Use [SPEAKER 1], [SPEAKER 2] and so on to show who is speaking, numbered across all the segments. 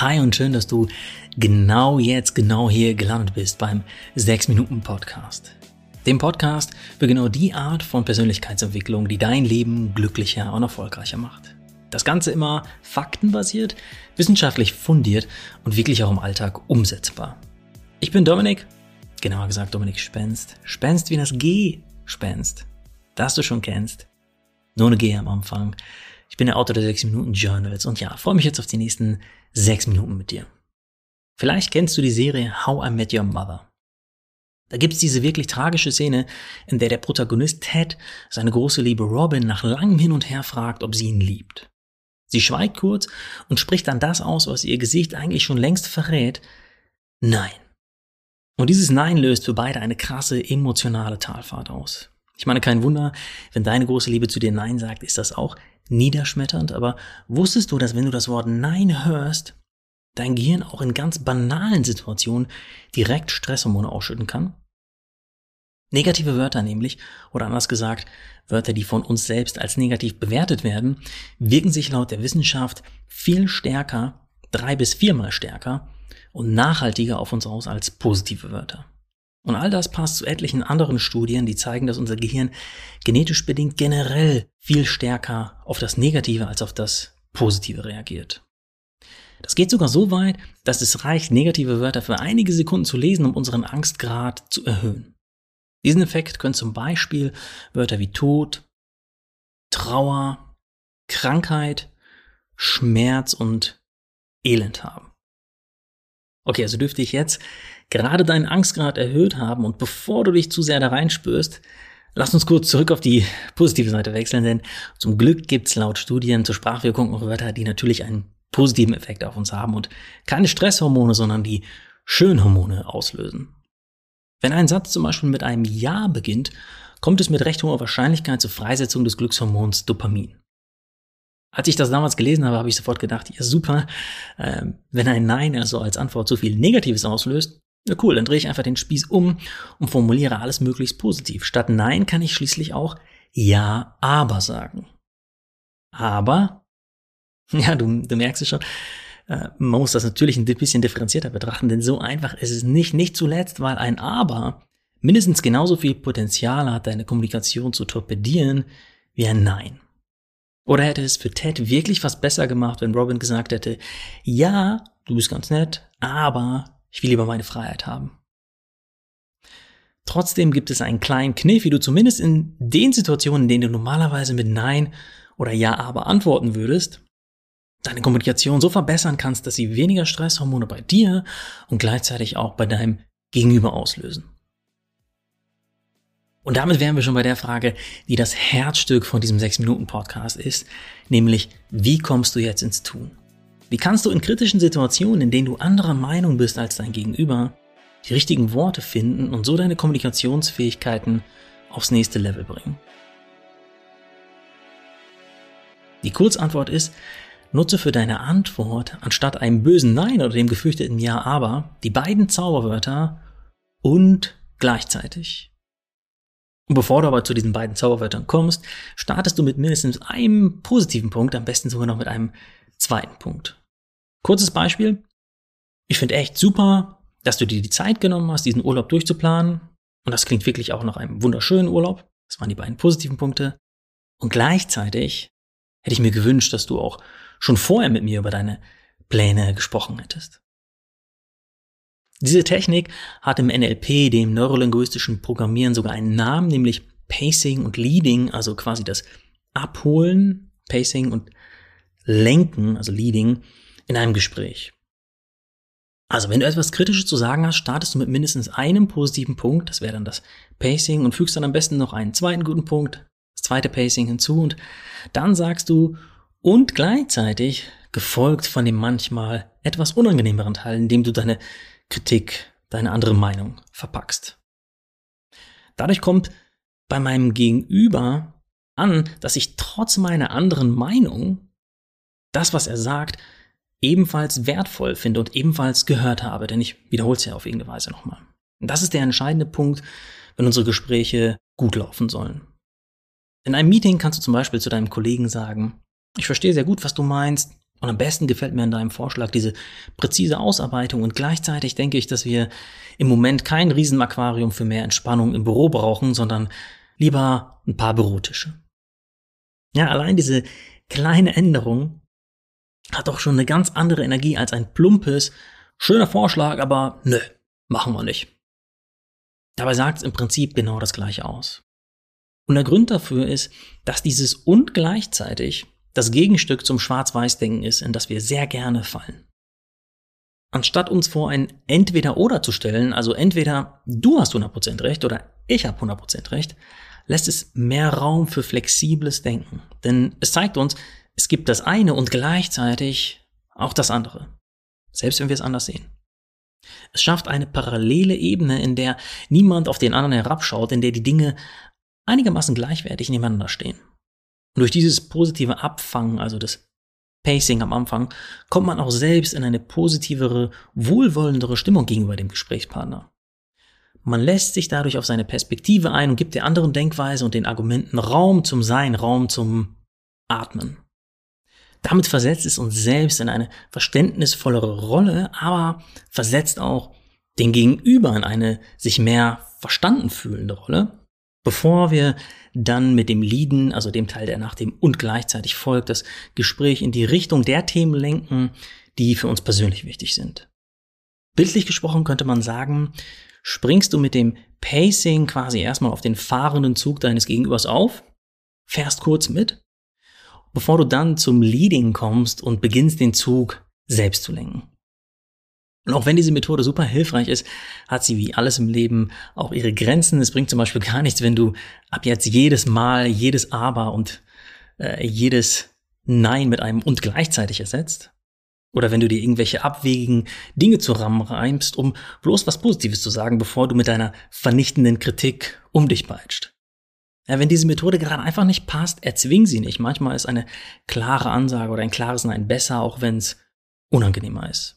[SPEAKER 1] Hi und schön, dass du genau jetzt, genau hier gelandet bist beim 6-Minuten-Podcast. Dem Podcast für genau die Art von Persönlichkeitsentwicklung, die dein Leben glücklicher und erfolgreicher macht. Das Ganze immer faktenbasiert, wissenschaftlich fundiert und wirklich auch im Alltag umsetzbar. Ich bin Dominik, genauer gesagt Dominik Spenst. Spenst wie das G-Spenst, das du schon kennst. Nur eine G am Anfang. Ich bin der Autor der 6 Minuten Journals und ja, freue mich jetzt auf die nächsten sechs Minuten mit dir. Vielleicht kennst du die Serie How I Met Your Mother. Da gibt's diese wirklich tragische Szene, in der der Protagonist Ted seine große Liebe Robin nach langem Hin und Her fragt, ob sie ihn liebt. Sie schweigt kurz und spricht dann das aus, was ihr Gesicht eigentlich schon längst verrät. Nein. Und dieses Nein löst für beide eine krasse emotionale Talfahrt aus. Ich meine, kein Wunder, wenn deine große Liebe zu dir Nein sagt, ist das auch niederschmetternd, aber wusstest du, dass wenn du das Wort Nein hörst, dein Gehirn auch in ganz banalen Situationen direkt Stresshormone ausschütten kann? Negative Wörter nämlich, oder anders gesagt, Wörter, die von uns selbst als negativ bewertet werden, wirken sich laut der Wissenschaft viel stärker, drei bis viermal stärker und nachhaltiger auf uns aus als positive Wörter. Und all das passt zu etlichen anderen Studien, die zeigen, dass unser Gehirn genetisch bedingt generell viel stärker auf das Negative als auf das Positive reagiert. Das geht sogar so weit, dass es reicht, negative Wörter für einige Sekunden zu lesen, um unseren Angstgrad zu erhöhen. Diesen Effekt können zum Beispiel Wörter wie Tod, Trauer, Krankheit, Schmerz und Elend haben. Okay, also dürfte ich jetzt gerade deinen Angstgrad erhöht haben und bevor du dich zu sehr da reinspürst, lass uns kurz zurück auf die positive Seite wechseln, denn zum Glück gibt's laut Studien zur Sprachwirkung auch Wörter, die natürlich einen positiven Effekt auf uns haben und keine Stresshormone, sondern die Schönhormone auslösen. Wenn ein Satz zum Beispiel mit einem Ja beginnt, kommt es mit recht hoher Wahrscheinlichkeit zur Freisetzung des Glückshormons Dopamin. Als ich das damals gelesen habe, habe ich sofort gedacht, ja super, äh, wenn ein Nein also als Antwort so viel Negatives auslöst, ja cool, dann drehe ich einfach den Spieß um und formuliere alles möglichst positiv. Statt Nein kann ich schließlich auch Ja, aber sagen. Aber, ja, du, du merkst es schon, äh, man muss das natürlich ein bisschen differenzierter betrachten, denn so einfach ist es nicht. Nicht zuletzt, weil ein Aber mindestens genauso viel Potenzial hat, deine Kommunikation zu torpedieren, wie ein Nein. Oder hätte es für Ted wirklich was besser gemacht, wenn Robin gesagt hätte, ja, du bist ganz nett, aber ich will lieber meine Freiheit haben. Trotzdem gibt es einen kleinen Kniff, wie du zumindest in den Situationen, in denen du normalerweise mit Nein oder Ja aber antworten würdest, deine Kommunikation so verbessern kannst, dass sie weniger Stresshormone bei dir und gleichzeitig auch bei deinem Gegenüber auslösen. Und damit wären wir schon bei der Frage, die das Herzstück von diesem 6-Minuten-Podcast ist, nämlich, wie kommst du jetzt ins Tun? Wie kannst du in kritischen Situationen, in denen du anderer Meinung bist als dein Gegenüber, die richtigen Worte finden und so deine Kommunikationsfähigkeiten aufs nächste Level bringen? Die Kurzantwort ist, nutze für deine Antwort anstatt einem bösen Nein oder dem gefürchteten Ja aber die beiden Zauberwörter und gleichzeitig. Und bevor du aber zu diesen beiden Zauberwörtern kommst, startest du mit mindestens einem positiven Punkt, am besten sogar noch mit einem zweiten Punkt. Kurzes Beispiel. Ich finde echt super, dass du dir die Zeit genommen hast, diesen Urlaub durchzuplanen. Und das klingt wirklich auch nach einem wunderschönen Urlaub. Das waren die beiden positiven Punkte. Und gleichzeitig hätte ich mir gewünscht, dass du auch schon vorher mit mir über deine Pläne gesprochen hättest. Diese Technik hat im NLP, dem neurolinguistischen Programmieren, sogar einen Namen, nämlich Pacing und Leading, also quasi das Abholen, Pacing und Lenken, also Leading, in einem Gespräch. Also wenn du etwas Kritisches zu sagen hast, startest du mit mindestens einem positiven Punkt, das wäre dann das Pacing, und fügst dann am besten noch einen zweiten guten Punkt, das zweite Pacing hinzu, und dann sagst du, und gleichzeitig gefolgt von dem manchmal etwas unangenehmeren Teil, in dem du deine Kritik, deine andere Meinung verpackst. Dadurch kommt bei meinem Gegenüber an, dass ich trotz meiner anderen Meinung das, was er sagt, ebenfalls wertvoll finde und ebenfalls gehört habe, denn ich wiederhole es ja auf irgendeine Weise nochmal. Und das ist der entscheidende Punkt, wenn unsere Gespräche gut laufen sollen. In einem Meeting kannst du zum Beispiel zu deinem Kollegen sagen, ich verstehe sehr gut, was du meinst, Und am besten gefällt mir an deinem Vorschlag diese präzise Ausarbeitung und gleichzeitig denke ich, dass wir im Moment kein Riesenaquarium für mehr Entspannung im Büro brauchen, sondern lieber ein paar Bürotische. Ja, allein diese kleine Änderung hat doch schon eine ganz andere Energie als ein plumpes, schöner Vorschlag, aber nö, machen wir nicht. Dabei sagt es im Prinzip genau das gleiche aus. Und der Grund dafür ist, dass dieses und gleichzeitig das Gegenstück zum Schwarz-Weiß-Denken ist, in das wir sehr gerne fallen. Anstatt uns vor ein Entweder-Oder zu stellen, also entweder du hast 100% recht oder ich habe 100% recht, lässt es mehr Raum für flexibles Denken. Denn es zeigt uns, es gibt das eine und gleichzeitig auch das andere. Selbst wenn wir es anders sehen. Es schafft eine parallele Ebene, in der niemand auf den anderen herabschaut, in der die Dinge einigermaßen gleichwertig nebeneinander stehen. Und durch dieses positive Abfangen, also das Pacing am Anfang, kommt man auch selbst in eine positivere, wohlwollendere Stimmung gegenüber dem Gesprächspartner. Man lässt sich dadurch auf seine Perspektive ein und gibt der anderen Denkweise und den Argumenten Raum zum Sein, Raum zum Atmen. Damit versetzt es uns selbst in eine verständnisvollere Rolle, aber versetzt auch den Gegenüber in eine sich mehr verstanden fühlende Rolle, bevor wir dann mit dem Lieden, also dem Teil, der nach dem und gleichzeitig folgt, das Gespräch in die Richtung der Themen lenken, die für uns persönlich wichtig sind. Bildlich gesprochen könnte man sagen, springst du mit dem Pacing quasi erstmal auf den fahrenden Zug deines Gegenübers auf, fährst kurz mit bevor du dann zum Leading kommst und beginnst den Zug selbst zu lenken. Und auch wenn diese Methode super hilfreich ist, hat sie wie alles im Leben auch ihre Grenzen. Es bringt zum Beispiel gar nichts, wenn du ab jetzt jedes Mal, jedes Aber und äh, jedes Nein mit einem und gleichzeitig ersetzt. Oder wenn du dir irgendwelche abwegigen Dinge zusammenreimst, um bloß was Positives zu sagen, bevor du mit deiner vernichtenden Kritik um dich peitscht. Ja, wenn diese Methode gerade einfach nicht passt, erzwing sie nicht. Manchmal ist eine klare Ansage oder ein klares Nein besser, auch wenn es unangenehmer ist.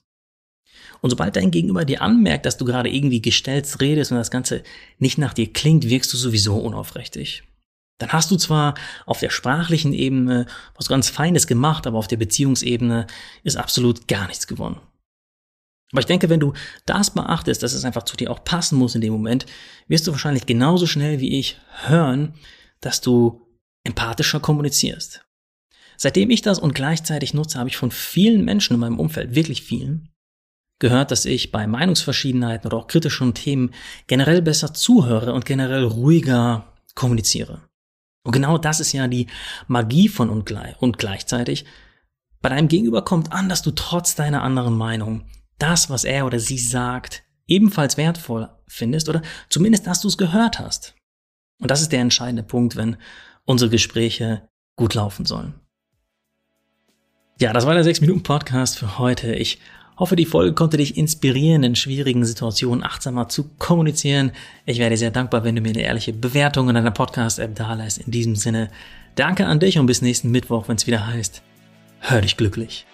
[SPEAKER 1] Und sobald dein Gegenüber dir anmerkt, dass du gerade irgendwie gestellt redest und das Ganze nicht nach dir klingt, wirkst du sowieso unaufrichtig. Dann hast du zwar auf der sprachlichen Ebene was ganz Feines gemacht, aber auf der Beziehungsebene ist absolut gar nichts gewonnen. Aber ich denke, wenn du das beachtest, dass es einfach zu dir auch passen muss in dem Moment, wirst du wahrscheinlich genauso schnell wie ich hören, dass du empathischer kommunizierst. Seitdem ich das und gleichzeitig nutze, habe ich von vielen Menschen in meinem Umfeld, wirklich vielen, gehört, dass ich bei Meinungsverschiedenheiten oder auch kritischen Themen generell besser zuhöre und generell ruhiger kommuniziere. Und genau das ist ja die Magie von und, gleichzeitig. Bei deinem Gegenüber kommt an, dass du trotz deiner anderen Meinung das, was er oder sie sagt, ebenfalls wertvoll findest oder zumindest, dass du es gehört hast. Und das ist der entscheidende Punkt, wenn unsere Gespräche gut laufen sollen. Ja, das war der 6-Minuten-Podcast für heute. Ich hoffe, die Folge konnte dich inspirieren, in schwierigen Situationen achtsamer zu kommunizieren. Ich wäre sehr dankbar, wenn du mir eine ehrliche Bewertung in deiner Podcast-App dalässt. In diesem Sinne, danke an dich und bis nächsten Mittwoch, wenn es wieder heißt, hör dich glücklich.